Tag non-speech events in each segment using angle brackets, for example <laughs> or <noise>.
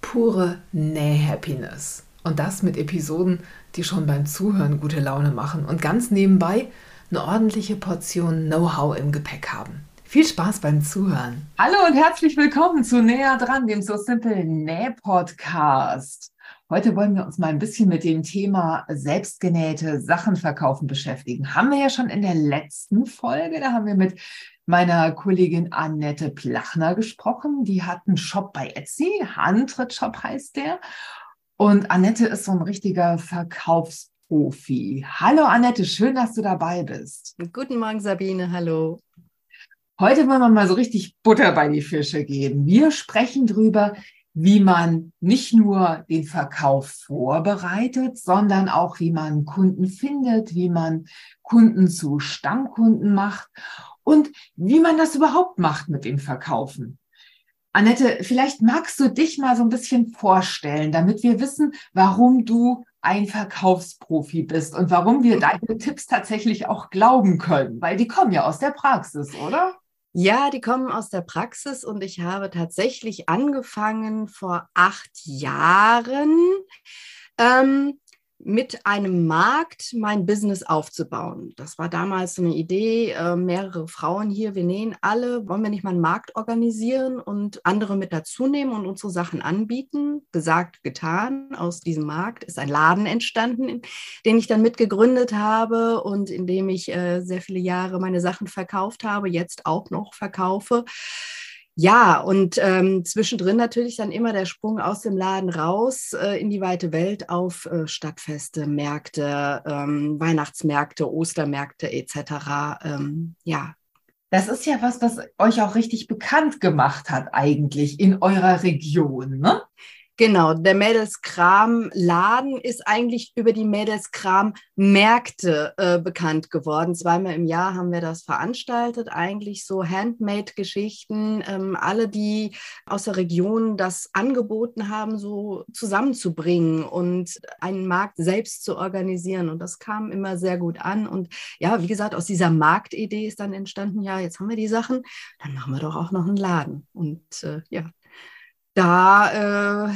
pure Näh-Happiness. Und das mit Episoden, die schon beim Zuhören gute Laune machen und ganz nebenbei eine ordentliche Portion Know-how im Gepäck haben. Viel Spaß beim Zuhören. Hallo und herzlich willkommen zu Näher dran, dem So Simple Näh-Podcast. Heute wollen wir uns mal ein bisschen mit dem Thema selbstgenähte Sachen verkaufen beschäftigen. Haben wir ja schon in der letzten Folge, da haben wir mit meiner Kollegin Annette Plachner gesprochen. Die hat einen Shop bei Etsy, Handtritt-Shop heißt der. Und Annette ist so ein richtiger Verkaufsprofi. Hallo Annette, schön, dass du dabei bist. Guten Morgen Sabine, hallo. Heute wollen wir mal so richtig Butter bei die Fische geben. Wir sprechen drüber, wie man nicht nur den Verkauf vorbereitet, sondern auch wie man Kunden findet, wie man Kunden zu Stammkunden macht und wie man das überhaupt macht mit dem Verkaufen. Annette, vielleicht magst du dich mal so ein bisschen vorstellen, damit wir wissen, warum du ein Verkaufsprofi bist und warum wir <laughs> deine Tipps tatsächlich auch glauben können, weil die kommen ja aus der Praxis, oder? Ja, die kommen aus der Praxis und ich habe tatsächlich angefangen vor acht Jahren. Ähm, mit einem Markt mein Business aufzubauen. Das war damals so eine Idee, äh, mehrere Frauen hier, wir nähen alle, wollen wir nicht mal einen Markt organisieren und andere mit dazu nehmen und unsere Sachen anbieten? Gesagt, getan. Aus diesem Markt ist ein Laden entstanden, den ich dann mitgegründet habe und in dem ich äh, sehr viele Jahre meine Sachen verkauft habe, jetzt auch noch verkaufe. Ja, und ähm, zwischendrin natürlich dann immer der Sprung aus dem Laden raus äh, in die weite Welt auf äh, Stadtfeste, Märkte, ähm, Weihnachtsmärkte, Ostermärkte etc. Ähm, ja. Das ist ja was, was euch auch richtig bekannt gemacht hat eigentlich in eurer Region, ne? Genau, der Mädelskram-Laden ist eigentlich über die Mädelskram-Märkte äh, bekannt geworden. Zweimal im Jahr haben wir das veranstaltet, eigentlich so Handmade-Geschichten, ähm, alle, die aus der Region das angeboten haben, so zusammenzubringen und einen Markt selbst zu organisieren. Und das kam immer sehr gut an. Und ja, wie gesagt, aus dieser Marktidee ist dann entstanden, ja, jetzt haben wir die Sachen, dann machen wir doch auch noch einen Laden. Und äh, ja, da äh,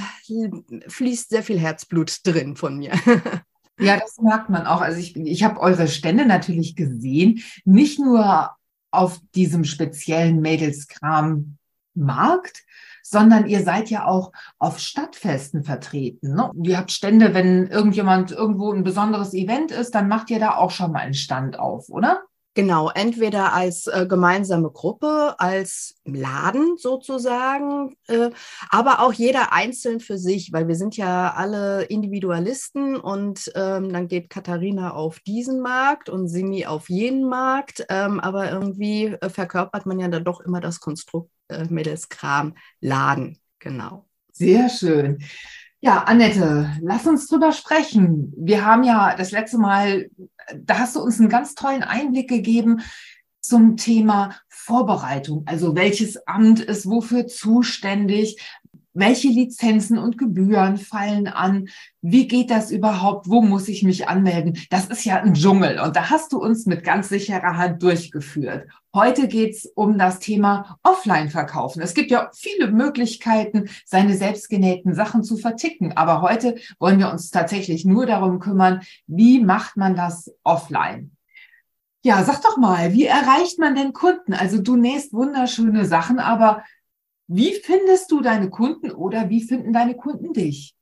fließt sehr viel Herzblut drin von mir. <laughs> Ja, das merkt man auch. Also ich, ich habe eure Stände natürlich gesehen, nicht nur auf diesem speziellen Mädelskram-Markt, sondern ihr seid ja auch auf Stadtfesten vertreten. Ne? Ihr habt Stände, wenn irgendjemand irgendwo ein besonderes Event ist, dann macht ihr da auch schon mal einen Stand auf, oder? Genau, entweder als äh, gemeinsame Gruppe, als Laden sozusagen, äh, aber auch jeder einzeln für sich, weil wir sind ja alle Individualisten und ähm, dann geht Katharina auf diesen Markt und Simi auf jenen Markt, ähm, aber irgendwie äh, verkörpert man ja dann doch immer das Konstrukt äh, mittels Kram Laden, genau. Sehr schön. Ja, Annette, lass uns drüber sprechen. Wir haben ja das letzte Mal, da hast du uns einen ganz tollen Einblick gegeben zum Thema Vorbereitung. Also welches Amt ist wofür zuständig? Welche Lizenzen und Gebühren fallen an, wie geht das überhaupt, wo muss ich mich anmelden. Das ist ja ein Dschungel und da hast du uns mit ganz sicherer Hand durchgeführt. Heute geht's um das Thema Offline-Verkaufen. Es gibt ja viele Möglichkeiten, seine selbstgenähten Sachen zu verticken, aber heute wollen wir uns tatsächlich nur darum kümmern, wie macht man das offline. Ja, sag doch mal, wie erreicht man denn Kunden? Also du nähst wunderschöne Sachen, aber wie findest du deine Kunden oder wie finden deine Kunden dich?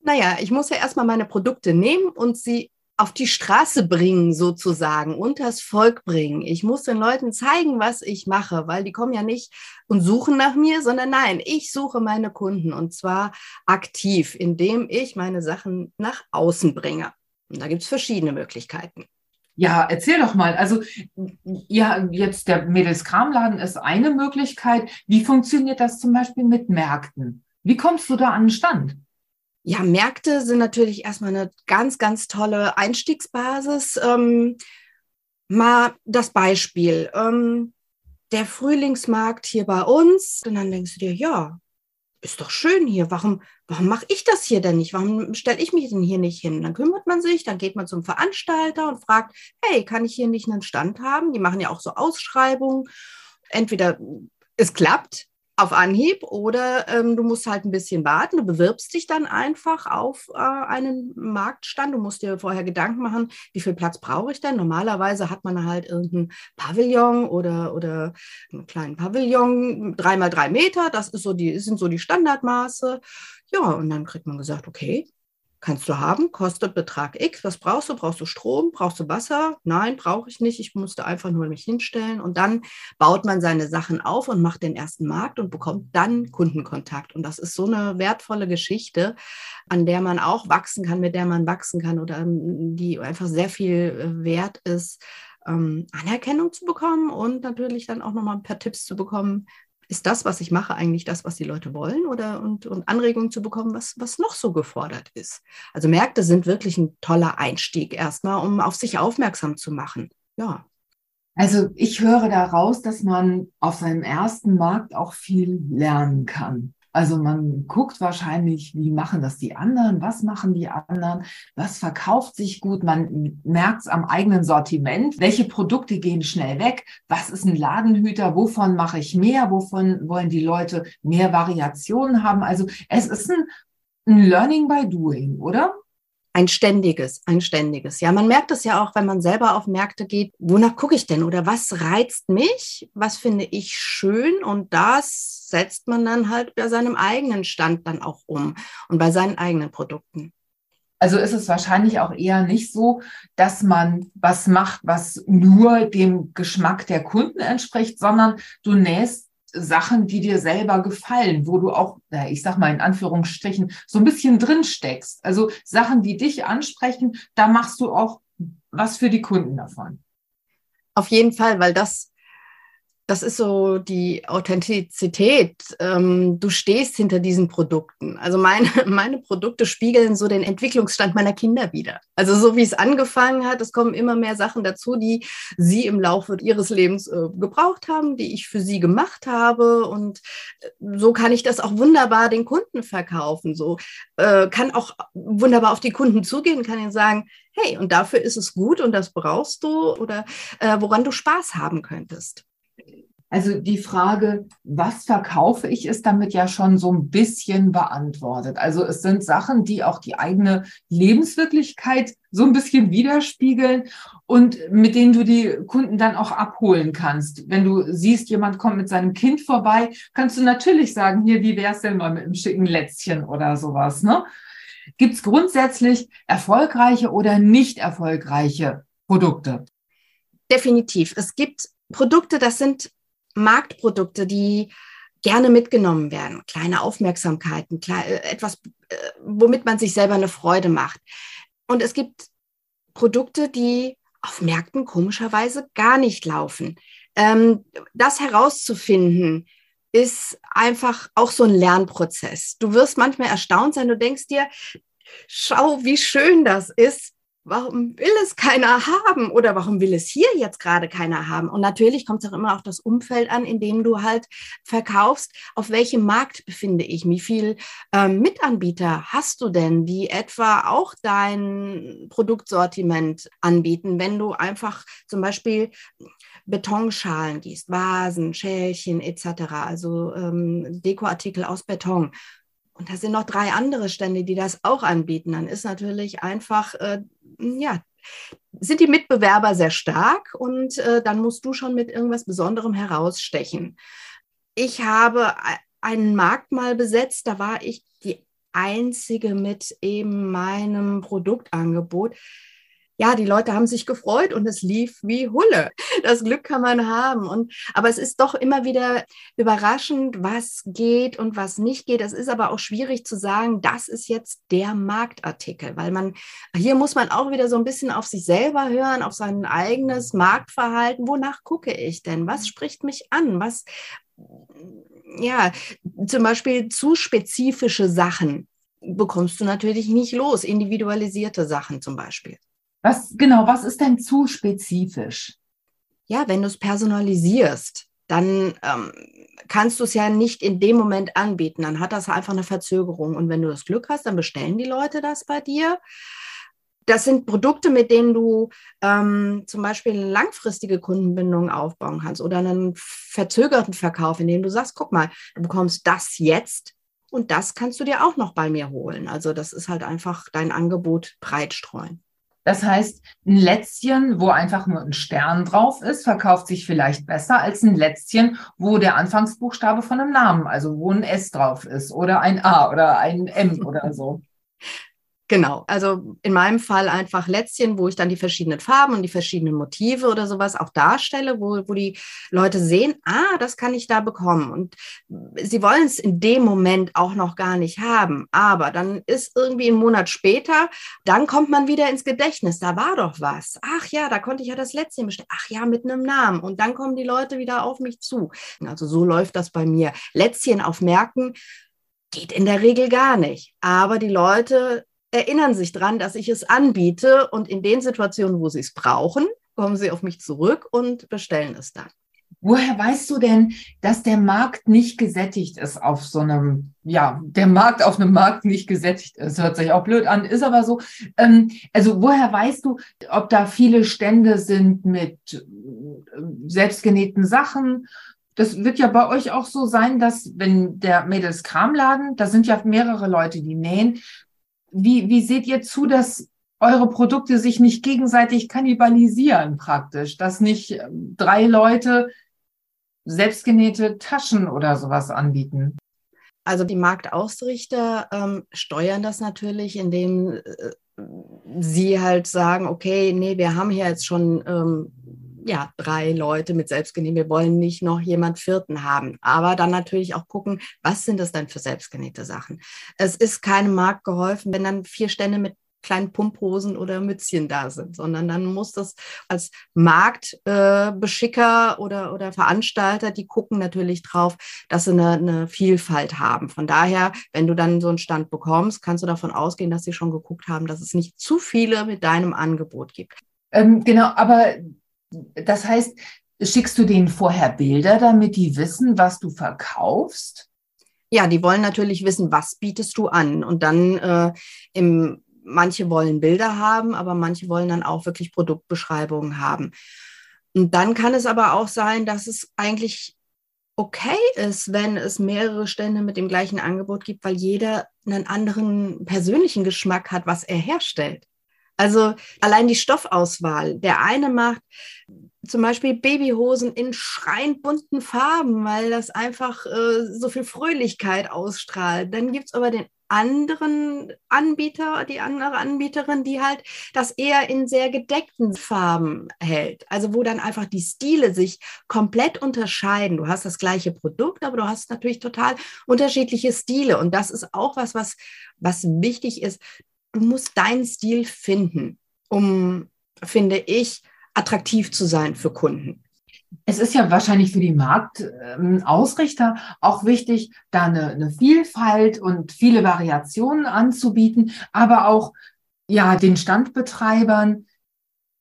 Naja, ich muss ja erstmal meine Produkte nehmen und sie auf die Straße bringen, sozusagen, unters Volk bringen. Ich muss den Leuten zeigen, was ich mache, weil die kommen ja nicht und suchen nach mir, sondern nein, ich suche meine Kunden und zwar aktiv, indem ich meine Sachen nach außen bringe. Und da gibt es verschiedene Möglichkeiten. Ja, erzähl doch mal. Also, ja, jetzt der Mädelskramladen ist eine Möglichkeit. Wie funktioniert das zum Beispiel mit Märkten? Wie kommst du da an den Stand? Ja, Märkte sind natürlich erstmal eine ganz, ganz tolle Einstiegsbasis. Ähm, mal das Beispiel. Ähm, der Frühlingsmarkt hier bei uns. Und dann denkst du dir, ja, ist doch schön hier. Warum, warum mache ich das hier denn nicht? Warum stelle ich mich denn hier nicht hin? Dann kümmert man sich, dann geht man zum Veranstalter und fragt, hey, kann ich hier nicht einen Stand haben? Die machen ja auch so Ausschreibungen. Entweder es klappt auf Anhieb oder ähm, du musst halt ein bisschen warten. Du bewirbst dich dann einfach auf äh, einen Marktstand. Du musst dir vorher Gedanken machen, wie viel Platz brauche ich denn? Normalerweise hat man halt irgendein Pavillon oder, oder einen kleinen Pavillon, drei mal drei Meter. Das ist so die, sind so die Standardmaße. Ja, und dann kriegt man gesagt, okay, Kannst du haben, kostet Betrag X. Was brauchst du? Brauchst du Strom? Brauchst du Wasser? Nein, brauche ich nicht. Ich musste einfach nur mich hinstellen. Und dann baut man seine Sachen auf und macht den ersten Markt und bekommt dann Kundenkontakt. Und das ist so eine wertvolle Geschichte, an der man auch wachsen kann, mit der man wachsen kann oder ähm, die einfach sehr viel äh, wert ist, ähm, Anerkennung zu bekommen und natürlich dann auch nochmal ein paar Tipps zu bekommen, ist das, was ich mache, eigentlich das, was die Leute wollen oder und, und Anregungen zu bekommen, was, was noch so gefordert ist. Also Märkte sind wirklich ein toller Einstieg erstmal, um auf sich aufmerksam zu machen. Ja. Also ich höre daraus, dass man auf seinem ersten Markt auch viel lernen kann. Also man guckt wahrscheinlich, wie machen das die anderen, was machen die anderen, was verkauft sich gut, man merkt es am eigenen Sortiment, welche Produkte gehen schnell weg, was ist ein Ladenhüter, wovon mache ich mehr, wovon wollen die Leute mehr Variationen haben. Also es ist ein, ein Learning by Doing, oder? Ein ständiges, ein ständiges. Ja, man merkt es ja auch, wenn man selber auf Märkte geht. Wonach gucke ich denn oder was reizt mich? Was finde ich schön? Und das setzt man dann halt bei seinem eigenen Stand dann auch um und bei seinen eigenen Produkten. Also ist es wahrscheinlich auch eher nicht so, dass man was macht, was nur dem Geschmack der Kunden entspricht, sondern du nähst Sachen, die dir selber gefallen, wo du auch, ich sag mal in Anführungsstrichen, so ein bisschen drin steckst. Also Sachen, die dich ansprechen, da machst du auch was für die Kunden davon. Auf jeden Fall, weil das das ist so die Authentizität. Ähm, du stehst hinter diesen Produkten. Also meine, <laughs> meine Produkte spiegeln so den Entwicklungsstand meiner Kinder wieder. Also so wie es angefangen hat, es kommen immer mehr Sachen dazu, die sie im Laufe ihres Lebens äh, gebraucht haben, die ich für sie gemacht habe. Und äh, so kann ich das auch wunderbar den Kunden verkaufen. So äh, kann auch wunderbar auf die Kunden zugehen, kann ihnen sagen, hey, und dafür ist es gut und das brauchst du oder woran du Spaß haben könntest. Also die Frage, was verkaufe ich, ist damit ja schon so ein bisschen beantwortet. Also es sind Sachen, die auch die eigene Lebenswirklichkeit so ein bisschen widerspiegeln und mit denen du die Kunden dann auch abholen kannst. Wenn du siehst, jemand kommt mit seinem Kind vorbei, kannst du natürlich sagen, hier, wie wär's denn mal mit einem schicken Lätzchen oder sowas, ne? Gibt es grundsätzlich erfolgreiche oder nicht erfolgreiche Produkte? Definitiv. Es gibt Produkte, das sind Marktprodukte, die gerne mitgenommen werden, kleine Aufmerksamkeiten, äh, etwas, äh, womit man sich selber eine Freude macht. Und es gibt Produkte, die auf Märkten komischerweise gar nicht laufen. Ähm, das herauszufinden, ist einfach auch so ein Lernprozess. Du wirst manchmal erstaunt sein, du denkst dir, schau, wie schön das ist, warum will es keiner haben oder warum will es hier jetzt gerade keiner haben? Und natürlich kommt es auch immer auf das Umfeld an, in dem du halt verkaufst. Auf welchem Markt befinde ich? Wie viel ähm, Mitanbieter hast du denn, die etwa auch dein Produktsortiment anbieten, wenn du einfach zum Beispiel Betonschalen gießt, Vasen, Schälchen etc., also ähm, Dekoartikel aus Beton. Und da sind noch drei andere Stände, die das auch anbieten. Dann ist natürlich einfach, äh, ja, sind die Mitbewerber sehr stark und äh, dann musst du schon mit irgendwas Besonderem herausstechen. Ich habe einen Markt mal besetzt, da war ich die einzige mit eben meinem Produktangebot ja, die Leute haben sich gefreut und es lief wie Hulle. Das Glück kann man haben. Und, aber es ist doch immer wieder überraschend, was geht und was nicht geht. Es ist aber auch schwierig zu sagen, das ist jetzt der Marktartikel, weil man, hier muss man auch wieder so ein bisschen auf sich selber hören, auf sein eigenes Marktverhalten. Wonach gucke ich denn? Was spricht mich an? Was, ja, zum Beispiel zu spezifische Sachen bekommst du natürlich nicht los. Individualisierte Sachen zum Beispiel. Was genau, was ist denn zu spezifisch? Ja, wenn du es personalisierst, dann ähm, kannst du es ja nicht in dem Moment anbieten. Dann hat das einfach eine Verzögerung. Und wenn du das Glück hast, dann bestellen die Leute das bei dir. Das sind Produkte, mit denen du ähm, zum Beispiel eine langfristige Kundenbindung aufbauen kannst oder einen verzögerten Verkauf, in dem du sagst, guck mal, du bekommst das jetzt und das kannst du dir auch noch bei mir holen. Also das ist halt einfach dein Angebot breit streuen. Das heißt, ein Lätzchen, wo einfach nur ein Stern drauf ist, verkauft sich vielleicht besser als ein Lätzchen, wo der Anfangsbuchstabe von einem Namen, also wo ein S drauf ist oder ein A oder ein M oder so. <laughs> Genau, also in meinem Fall einfach Lätzchen, wo ich dann die verschiedenen Farben und die verschiedenen Motive oder sowas auch darstelle, wo, wo die Leute sehen, ah, das kann ich da bekommen. Und sie wollen es in dem Moment auch noch gar nicht haben. Aber dann ist irgendwie ein Monat später, dann kommt man wieder ins Gedächtnis, da war doch was. Ach ja, da konnte ich ja das Lätzchen bestellen. Ach ja, mit einem Namen. Und dann kommen die Leute wieder auf mich zu. Also so läuft das bei mir. Lätzchen auf Märkten geht in der Regel gar nicht. Aber die Leute erinnern sich dran, dass ich es anbiete und in den Situationen, wo sie es brauchen, kommen sie auf mich zurück und bestellen es dann. Woher weißt du denn, dass der Markt nicht gesättigt ist auf so einem, ja, der Markt auf einem Markt nicht gesättigt ist? Hört sich auch blöd an, ist aber so. Ähm, also woher weißt du, ob da viele Stände sind mit äh, selbstgenähten Sachen? Das wird ja bei euch auch so sein, dass wenn der Mädels Kramladen, da sind ja mehrere Leute, die nähen, wie, wie seht ihr zu, dass eure Produkte sich nicht gegenseitig kannibalisieren praktisch, dass nicht ähm, drei Leute selbstgenähte Taschen oder sowas anbieten? Also die Marktausrichter ähm, steuern das natürlich, indem äh, sie halt sagen, okay, nee, wir haben hier jetzt schon ähm, ja, drei Leute mit selbstgenäht. Wir wollen nicht noch jemand vierten haben. Aber dann natürlich auch gucken, was sind das denn für selbstgenähte Sachen? Es ist keinem Markt geholfen, wenn dann vier Stände mit kleinen Pumphosen oder Mützchen da sind, sondern dann muss das als Marktbeschicker äh, oder, oder Veranstalter, die gucken natürlich drauf, dass sie eine, eine Vielfalt haben. Von daher, wenn du dann so einen Stand bekommst, kannst du davon ausgehen, dass sie schon geguckt haben, dass es nicht zu viele mit deinem Angebot gibt. Ähm, genau, aber das heißt, schickst du denen vorher Bilder, damit die wissen, was du verkaufst? Ja, die wollen natürlich wissen, was bietest du an. Und dann äh, im, manche wollen Bilder haben, aber manche wollen dann auch wirklich Produktbeschreibungen haben. Und dann kann es aber auch sein, dass es eigentlich okay ist, wenn es mehrere Stände mit dem gleichen Angebot gibt, weil jeder einen anderen persönlichen Geschmack hat, was er herstellt. Also allein die Stoffauswahl. Der eine macht zum Beispiel Babyhosen in schreiend bunten Farben, weil das einfach äh, so viel Fröhlichkeit ausstrahlt. Dann gibt es aber den anderen Anbieter, die andere Anbieterin, die halt das eher in sehr gedeckten Farben hält. Also wo dann einfach die Stile sich komplett unterscheiden. Du hast das gleiche Produkt, aber du hast natürlich total unterschiedliche Stile. Und das ist auch was, was, was wichtig ist du musst deinen Stil finden, um, finde ich, attraktiv zu sein für Kunden. Es ist ja wahrscheinlich für die Marktausrichter auch wichtig, da eine, eine, Vielfalt und viele Variationen anzubieten, aber auch ja den Standbetreibern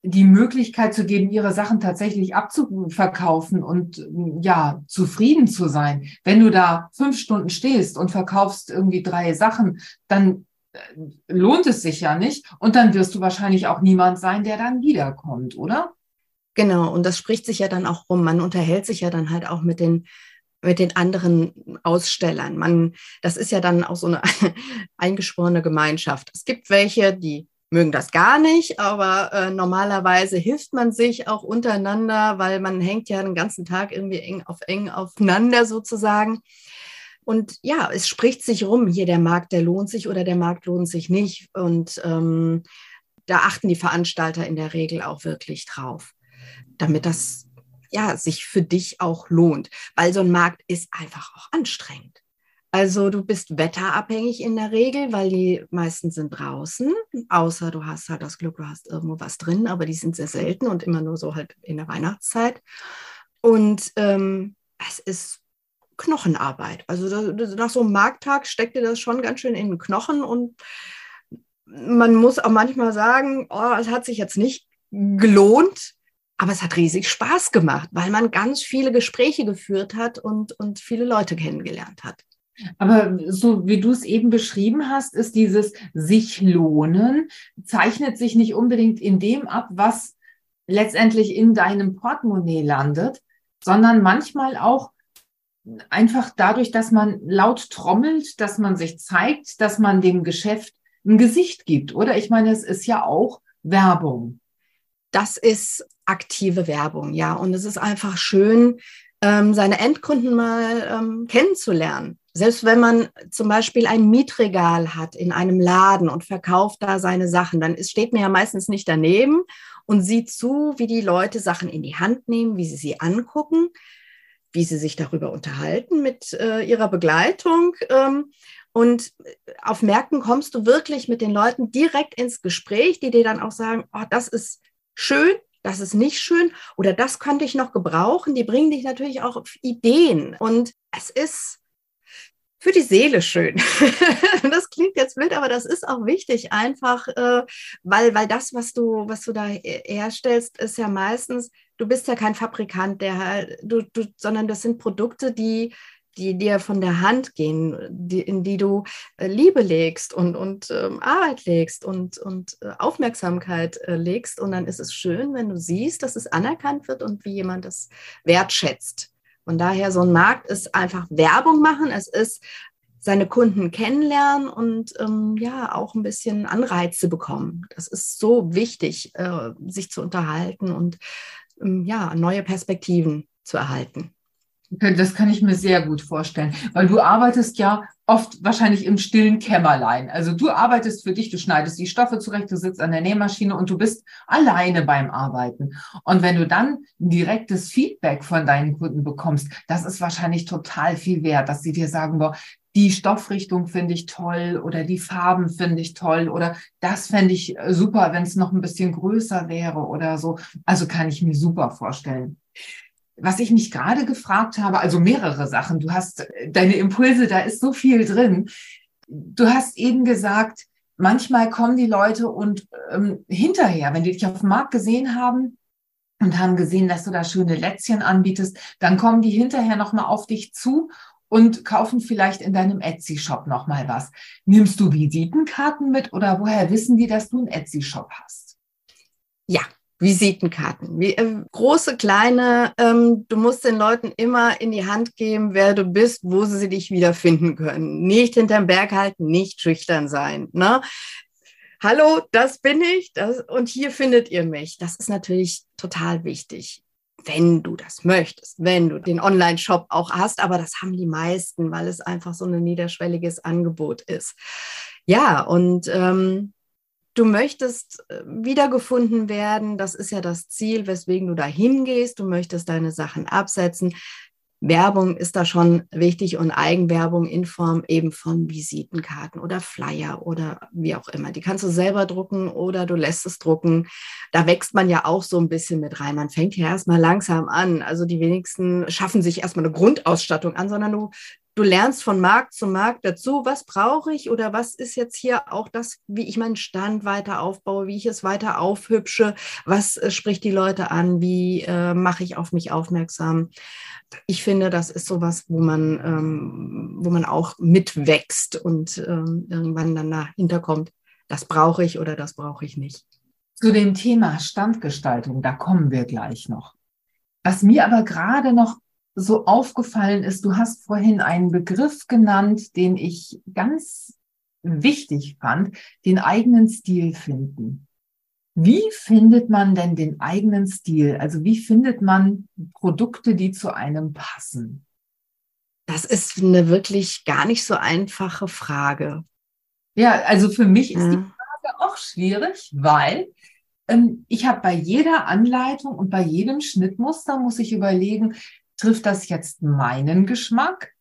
die Möglichkeit zu geben, ihre Sachen tatsächlich abzuverkaufen und ja zufrieden zu sein. Wenn du da fünf Stunden stehst und verkaufst irgendwie drei Sachen, dann lohnt es sich ja nicht. Und dann wirst du wahrscheinlich auch niemand sein, der dann wiederkommt, oder? Genau, und das spricht sich ja dann auch rum. Man unterhält sich ja dann halt auch mit den, mit den anderen Ausstellern. Man, das ist ja dann auch so eine <laughs> eingeschworene Gemeinschaft. Es gibt welche, die mögen das gar nicht, aber äh, normalerweise hilft man sich auch untereinander, weil man hängt ja den ganzen Tag irgendwie eng auf eng aufeinander sozusagen. Und ja, es spricht sich rum, hier der Markt, der lohnt sich oder der Markt lohnt sich nicht. Und ähm, da achten die Veranstalter in der Regel auch wirklich drauf, damit das ja sich für dich auch lohnt, weil so ein Markt ist einfach auch anstrengend. Also du bist wetterabhängig in der Regel, weil die meisten sind draußen, außer du hast halt das Glück, du hast irgendwo was drin, aber die sind sehr selten und immer nur so halt in der Weihnachtszeit. Und ähm, es ist Knochenarbeit. Also das, nach so einem Markttag steckt dir das schon ganz schön in den Knochen und man muss auch manchmal sagen, oh, es hat sich jetzt nicht gelohnt, aber es hat riesig Spaß gemacht, weil man ganz viele Gespräche geführt hat und, und viele Leute kennengelernt hat. Aber so wie du es eben beschrieben hast, ist dieses sich lohnen, zeichnet sich nicht unbedingt in dem ab, was letztendlich in deinem Portemonnaie landet, sondern manchmal auch einfach dadurch, dass man laut trommelt, dass man sich zeigt, dass man dem Geschäft ein Gesicht gibt. Oder ich meine, es ist ja auch Werbung. Das ist aktive Werbung, ja. Und es ist einfach schön, ähm, seine Endkunden mal ähm, kennenzulernen. Selbst wenn man zum Beispiel ein Mietregal hat in einem Laden und verkauft da seine Sachen, dann steht man ja meistens nicht daneben und sieht zu, wie die Leute Sachen in die Hand nehmen, wie sie sie angucken, wie sie sich darüber unterhalten mit äh, ihrer Begleitung. Ähm, und auf Märkten kommst du wirklich mit den Leuten direkt ins Gespräch, die dir dann auch sagen, oh, das ist schön, das ist nicht schön oder das könnte ich noch gebrauchen. Die bringen dich natürlich auch auf Ideen. Und es ist für die Seele schön. <laughs> das klingt jetzt blöd, aber das ist auch wichtig, einfach, äh, weil, weil das, was du, was du da herstellst, ist ja meistens, du bist ja kein Fabrikant, der du, du, sondern das sind Produkte, die die dir von der Hand gehen, die, in die du äh, Liebe legst und, und ähm, Arbeit legst und, und äh, Aufmerksamkeit äh, legst. Und dann ist es schön, wenn du siehst, dass es anerkannt wird und wie jemand das wertschätzt. Von daher, so ein Markt ist einfach Werbung machen. Es ist seine Kunden kennenlernen und ähm, ja, auch ein bisschen Anreize bekommen. Das ist so wichtig, äh, sich zu unterhalten und ja, neue Perspektiven zu erhalten. Das kann ich mir sehr gut vorstellen, weil du arbeitest ja oft wahrscheinlich im stillen Kämmerlein. Also du arbeitest für dich, du schneidest die Stoffe zurecht, du sitzt an der Nähmaschine und du bist alleine beim Arbeiten. Und wenn du dann direktes Feedback von deinen Kunden bekommst, das ist wahrscheinlich total viel wert, dass sie dir sagen, boah, die Stoffrichtung finde ich toll oder die Farben finde ich toll oder das fände ich super, wenn es noch ein bisschen größer wäre oder so. Also kann ich mir super vorstellen was ich mich gerade gefragt habe, also mehrere Sachen. Du hast äh, deine Impulse, da ist so viel drin. Du hast eben gesagt, manchmal kommen die Leute und ähm, hinterher, wenn die dich auf dem Markt gesehen haben und haben gesehen, dass du da schöne Lätzchen anbietest, dann kommen die hinterher nochmal auf dich zu und kaufen vielleicht in deinem Etsy-Shop nochmal was. Nimmst du Visitenkarten mit oder woher wissen die, dass du einen Etsy-Shop hast? Ja, Visitenkarten. Wie, äh, große, kleine, ähm, du musst den Leuten immer in die Hand geben, wer du bist, wo sie dich wiederfinden können. Nicht hinterm Berg halten, nicht schüchtern sein. Ne? Hallo, das bin ich das, und hier findet ihr mich. Das ist natürlich total wichtig, wenn du das möchtest, wenn du den Online-Shop auch hast, aber das haben die meisten, weil es einfach so ein niederschwelliges Angebot ist. Ja, und ähm, du möchtest äh, wiedergefunden werden. Das ist ja das Ziel, weswegen du da hingehst. Du möchtest deine Sachen absetzen. Werbung ist da schon wichtig und Eigenwerbung in Form eben von Visitenkarten oder Flyer oder wie auch immer. Die kannst du selber drucken oder du lässt es drucken. Da wächst man ja auch so ein bisschen mit rein. Man fängt ja erstmal langsam an. Also die wenigsten schaffen sich erstmal eine Grundausstattung an, sondern du du lernst von Markt zu Markt dazu, was brauche ich oder was ist jetzt hier auch das, wie ich meinen Stand weiter aufbaue, wie ich es weiter aufhübsche, was äh, spricht die Leute an, wie äh, mache ich auf mich aufmerksam. Ich finde, das ist sowas, wo man, ähm, wo man auch mitwächst und ähm, irgendwann dann dahinter kommt, das brauche ich oder das brauche ich nicht. Zu dem Thema Standgestaltung, da kommen wir gleich noch. Was mir aber gerade noch so aufgefallen ist, du hast vorhin einen Begriff genannt, den ich ganz wichtig fand, den eigenen Stil finden. Wie findet man denn den eigenen Stil? Also wie findet man Produkte, die zu einem passen? Das ist eine wirklich gar nicht so einfache Frage. Ja, also für mich ist ja. die Frage auch schwierig, weil ähm, ich habe bei jeder Anleitung und bei jedem Schnittmuster muss ich überlegen, Trifft das jetzt meinen Geschmack?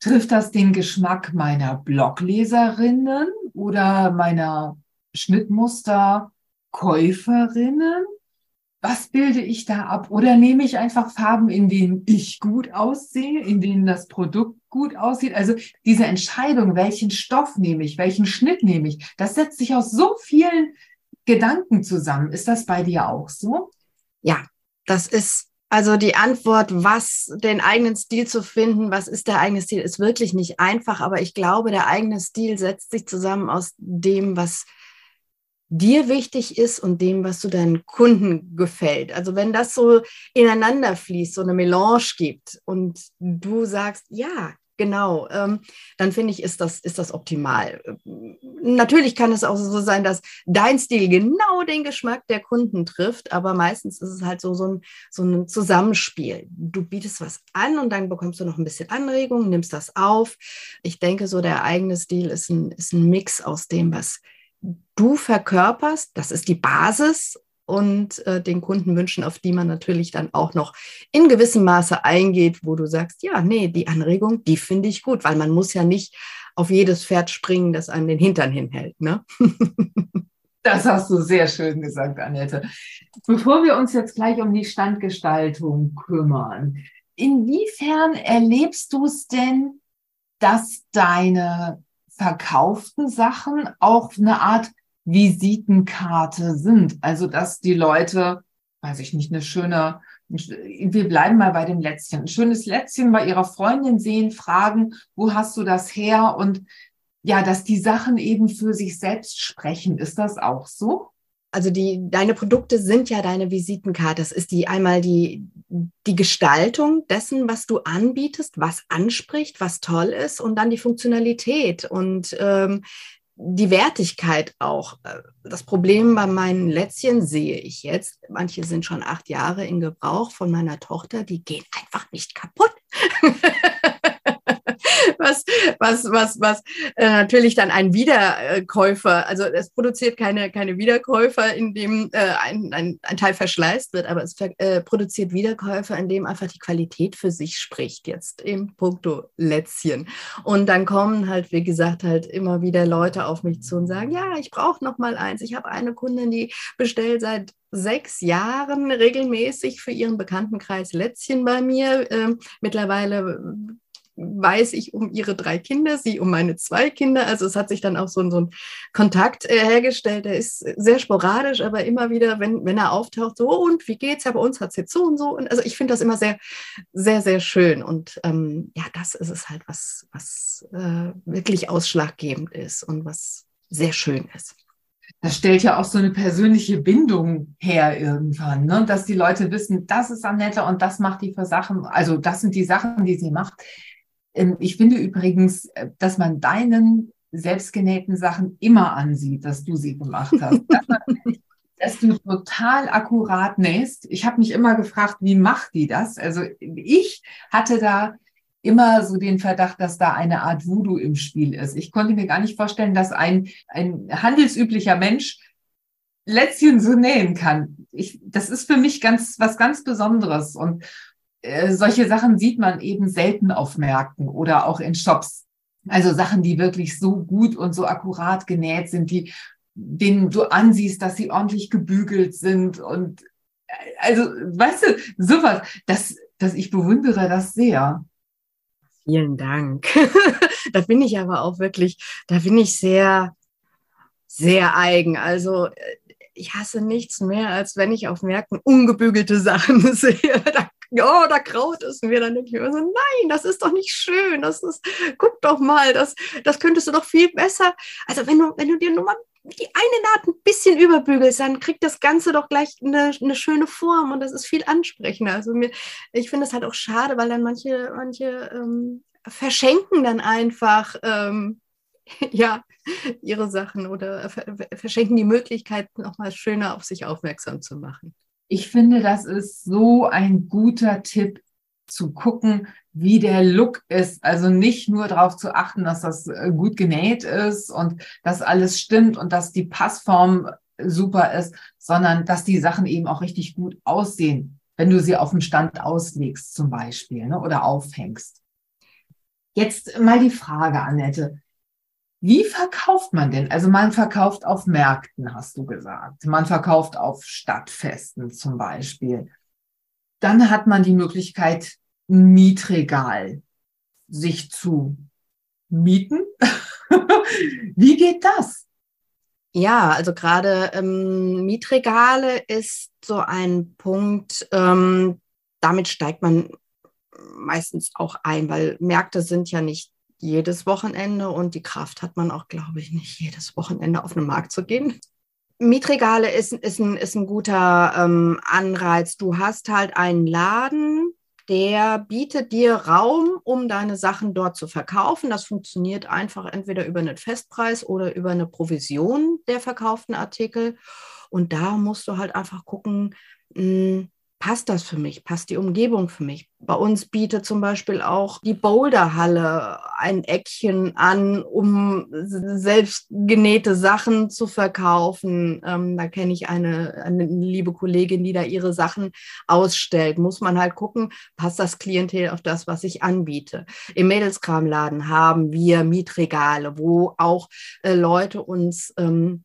Trifft das den Geschmack meiner Blogleserinnen oder meiner Schnittmusterkäuferinnen? was bilde ich da ab? Oder nehme ich einfach Farben, in denen ich gut aussehe, in denen das Produkt gut aussieht? Also diese Entscheidung, welchen Stoff nehme ich, welchen Schnitt nehme ich, das setzt sich aus so vielen Gedanken zusammen. Ist das bei dir auch so? Ja, das ist also die Antwort, was den eigenen Stil zu finden, was ist der eigene Stil, ist wirklich nicht einfach, aber ich glaube, der eigene Stil setzt sich zusammen aus dem, was dir wichtig ist und dem, was du deinen Kunden gefällt. Also wenn das so ineinander fließt, so eine Melange gibt und du sagst, ja, genau, ähm, dann finde ich, ist das, ist das optimal. Natürlich kann es auch so sein, dass dein Stil genau den Geschmack der Kunden trifft, aber meistens ist es halt so, so, ein, so ein Zusammenspiel. Du bietest was an und dann bekommst du noch ein bisschen Anregung, nimmst das auf. Ich denke, so der eigene Stil ist ein, ist ein Mix aus dem, was du verkörperst, das ist die Basis und äh, den Kundenwünschen, auf die man natürlich dann auch noch in gewissem Maße eingeht, wo du sagst, ja, nee, die Anregung, die finde ich gut, weil man muss ja nicht auf jedes Pferd springen, das einem den Hintern hinhält. Ne? <laughs> Das hast du sehr schön gesagt, Annette. Bevor wir uns jetzt gleich um die Standgestaltung kümmern, inwiefern erlebst du es denn, dass deine verkauften Sachen auch eine Art Visitenkarte sind. Also, dass die Leute, weiß ich nicht, eine schöne, wir bleiben mal bei dem Lätzchen, ein schönes Lätzchen bei ihrer Freundin sehen, fragen, wo hast du das her? Und ja, dass die Sachen eben für sich selbst sprechen. Ist das auch so? Also die, deine Produkte sind ja deine Visitenkarte. Das ist die einmal die, die Gestaltung dessen, was du anbietest, was anspricht, was toll ist und dann die Funktionalität und ähm, die Wertigkeit auch. Äh, das Problem bei meinen Lätzchen sehe ich jetzt. Manche sind schon acht Jahre in Gebrauch von meiner Tochter, die gehen einfach nicht kaputt. <laughs> <laughs> was, was, was, was äh, natürlich dann ein Wiederkäufer, also es produziert keine, keine Wiederkäufer, in dem äh, ein, ein, ein Teil verschleißt wird, aber es äh, produziert Wiederkäufer, in dem einfach die Qualität für sich spricht, jetzt im Punkto Lätzchen. Und dann kommen halt, wie gesagt, halt immer wieder Leute auf mich zu und sagen, ja, ich brauche noch mal eins. Ich habe eine Kundin, die bestellt seit sechs Jahren regelmäßig für ihren Bekanntenkreis Lätzchen bei mir. Ähm, mittlerweile weiß ich um ihre drei Kinder, sie um meine zwei Kinder. Also es hat sich dann auch so, ein, so ein Kontakt äh, hergestellt. Der ist sehr sporadisch, aber immer wieder, wenn, wenn er auftaucht, so und wie geht's? Ja, bei uns hat es jetzt so und so. Und also ich finde das immer sehr, sehr, sehr schön. Und ähm, ja, das ist es halt, was, was äh, wirklich ausschlaggebend ist und was sehr schön ist. Das stellt ja auch so eine persönliche Bindung her irgendwann, ne? dass die Leute wissen, das ist Annette und das macht die für Sachen, also das sind die Sachen, die sie macht. Ähm, ich finde übrigens, äh, dass man deinen selbstgenähten Sachen immer ansieht, dass du sie gemacht hast. <laughs> dass du total akkurat nähst. Ich habe mich immer gefragt, wie macht die das? Also ich hatte da immer so den Verdacht, dass da eine Art Voodoo im Spiel ist. Ich konnte mir gar nicht vorstellen, dass ein, ein handelsüblicher Mensch Lätzchen so nähen kann. Ich, das ist für mich ganz, was ganz Besonderes. Und äh, solche Sachen sieht man eben selten auf Märkten oder auch in Shops. Also Sachen, die wirklich so gut und so akkurat genäht sind, die denen du ansiehst, dass sie ordentlich gebügelt sind und äh, also, weißt du, sowas, das, das ich bewundere das sehr. Vielen Dank. <laughs> da bin ich aber auch wirklich, da bin ich sehr, sehr eigen. Also äh, ich hasse nichts mehr, als wenn ich auf Märkten ungebügelte Sachen <laughs> sehe. Da ja, da kraut es mir. Dann ich mir so, nein, das ist doch nicht schön. Das ist, guck doch mal, das, das könntest du doch viel besser. Also wenn du, wenn du dir nur mal die eine Naht ein bisschen überbügelst, dann kriegt das Ganze doch gleich eine, eine schöne Form und das ist viel ansprechender. Also mir, ich finde es halt auch schade, weil dann manche, manche ähm, verschenken dann einfach ähm, <laughs> ja, ihre Sachen oder verschenken die Möglichkeit, nochmal schöner auf sich aufmerksam zu machen. Ich finde, das ist so ein guter Tipp zu gucken, wie der Look ist. Also nicht nur darauf zu achten, dass das äh, gut genäht ist und dass alles stimmt und dass die Passform super ist, sondern dass die Sachen eben auch richtig gut aussehen, wenn du sie auf dem Stand auslegst zum Beispiel ne, oder aufhängst. Jetzt mal die Frage, Annette. Wie verkauft man denn? Also man verkauft auf Märkten, hast du gesagt. Man verkauft auf Stadtfesten zum Beispiel. Dann hat man die Möglichkeit, ein Mietregal sich zu mieten. <laughs> Wie geht das? Ja, also gerade ähm, Mietregale ist so ein Punkt, ähm, damit steigt man meistens auch ein, weil Märkte sind ja nicht jedes Wochenende und die Kraft hat man auch, glaube ich, nicht jedes Wochenende auf den Markt zu gehen. Mietregale ist, ist, ein, ist ein guter ähm, Anreiz. Du hast halt einen Laden, der bietet dir Raum, um deine Sachen dort zu verkaufen. Das funktioniert einfach entweder über einen Festpreis oder über eine Provision der verkauften Artikel. Und da musst du halt einfach gucken, mh, hm, passt das für mich? Passt die Umgebung für mich? Bei uns bietet zum Beispiel auch die Boulderhalle ein Eckchen an, um selbst genähte Sachen zu verkaufen. Ähm, da kenne ich eine, eine liebe Kollegin, die da ihre Sachen ausstellt. Muss man halt gucken, passt das Klientel auf das, was ich anbiete. Im Mädelskramladen haben wir Mietregale, wo auch äh, Leute uns ähm,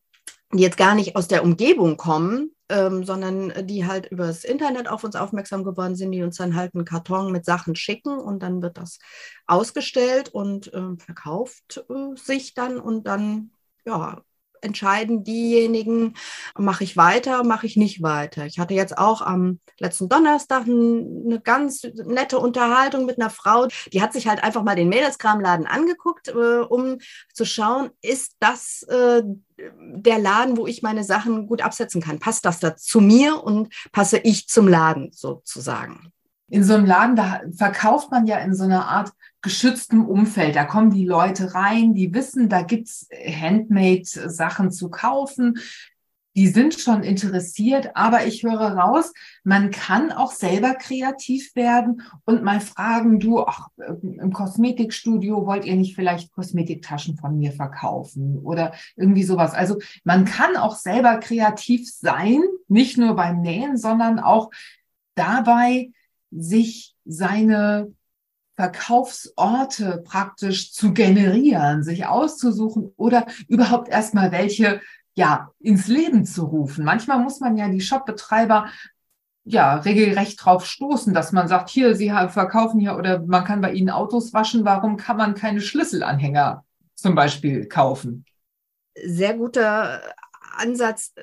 die jetzt gar nicht aus der Umgebung kommen, ähm, sondern die halt übers Internet auf uns aufmerksam geworden sind, die uns dann halt einen Karton mit Sachen schicken und dann wird das ausgestellt und äh, verkauft äh, sich dann und dann ja, entscheiden diejenigen, mache ich weiter, mache ich nicht weiter. Ich hatte jetzt auch am letzten Donnerstag eine ganz nette Unterhaltung mit einer Frau, die hat sich halt einfach mal den Mädelskramladen angeguckt, äh, um zu schauen, ist das äh, der Laden, wo ich meine Sachen gut absetzen kann? Passt das da zu mir und passe ich zum Laden sozusagen? In so einem Laden, da verkauft man ja in so einer Art geschütztem Umfeld. Da kommen die Leute rein, die wissen, da gibt's Handmade-Sachen zu kaufen. Die sind schon interessiert, aber ich höre raus, man kann auch selber kreativ werden und mal fragen, du, ach, im Kosmetikstudio wollt ihr nicht vielleicht Kosmetiktaschen von mir verkaufen oder irgendwie sowas. Also man kann auch selber kreativ sein, nicht nur beim Nähen, sondern auch dabei, sich seine Verkaufsorte praktisch zu generieren, sich auszusuchen oder überhaupt erstmal welche ja ins Leben zu rufen. Manchmal muss man ja die Shopbetreiber ja regelrecht drauf stoßen, dass man sagt, hier, Sie verkaufen hier oder man kann bei Ihnen Autos waschen, warum kann man keine Schlüsselanhänger zum Beispiel kaufen? Sehr guter Ansatz.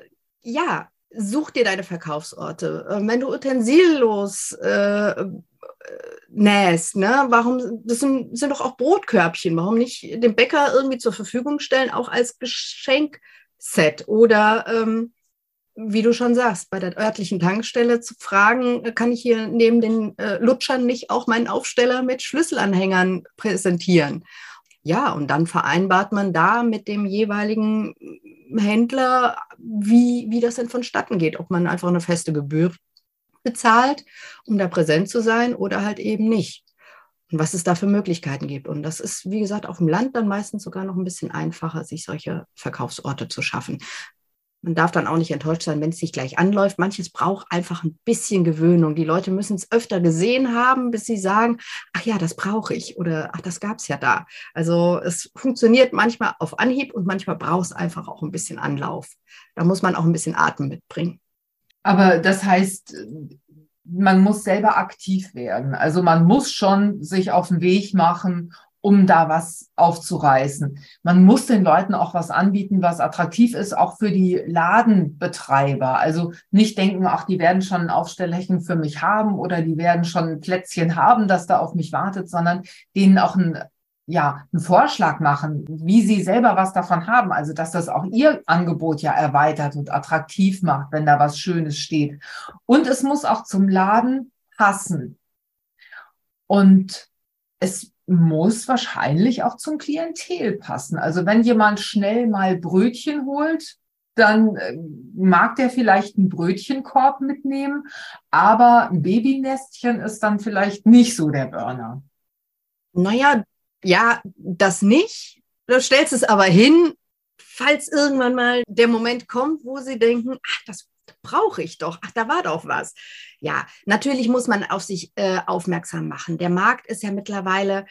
Ja, such dir deine Verkaufsorte. Ähm, wenn du utensillos äh, nähst, ne? Warum, das sind, sind doch auch Brotkörbchen. Warum nicht dem Bäcker irgendwie zur Verfügung stellen, auch als Geschenkset oder ähm, wie du schon sagst, bei der örtlichen Tankstelle zu fragen, kann ich hier neben den äh, Lutschern nicht auch meinen Aufsteller mit Schlüsselanhängern präsentieren? Ja, und dann vereinbart man da mit dem jeweiligen Händler, wie, wie das denn vonstatten geht, ob man einfach eine feste Gebühr bezahlt, um da präsent zu sein oder halt eben nicht. Und was es da für Möglichkeiten gibt. Und das ist, wie gesagt, auf dem Land dann meistens sogar noch ein bisschen einfacher, sich solche Verkaufsorte zu schaffen. Man darf dann auch nicht enttäuscht sein, wenn es sich gleich anläuft. Manches braucht einfach ein bisschen Gewöhnung. Die Leute müssen es öfter gesehen haben, bis sie sagen, ach ja, das brauche ich oder ach, das gab es ja da. Also es funktioniert manchmal auf Anhieb und manchmal braucht es einfach auch ein bisschen Anlauf. Da muss man auch ein bisschen Atem mitbringen. Aber das heißt, man muss selber aktiv werden. Also man muss schon sich auf den Weg machen, um da was aufzureißen. Man muss den Leuten auch was anbieten, was attraktiv ist, auch für die Ladenbetreiber. Also nicht denken, ach, die werden schon ein Aufstellerchen für mich haben oder die werden schon ein Plätzchen haben, das da auf mich wartet, sondern denen auch ein ja, einen Vorschlag machen, wie sie selber was davon haben. Also, dass das auch ihr Angebot ja erweitert und attraktiv macht, wenn da was Schönes steht. Und es muss auch zum Laden passen. Und es muss wahrscheinlich auch zum Klientel passen. Also, wenn jemand schnell mal Brötchen holt, dann äh, mag der vielleicht einen Brötchenkorb mitnehmen, aber ein Babynestchen ist dann vielleicht nicht so der Burner. Naja, ja, das nicht. Du stellst es aber hin, falls irgendwann mal der Moment kommt, wo sie denken, ach, das brauche ich doch. Ach, da war doch was. Ja, natürlich muss man auf sich äh, aufmerksam machen. Der Markt ist ja mittlerweile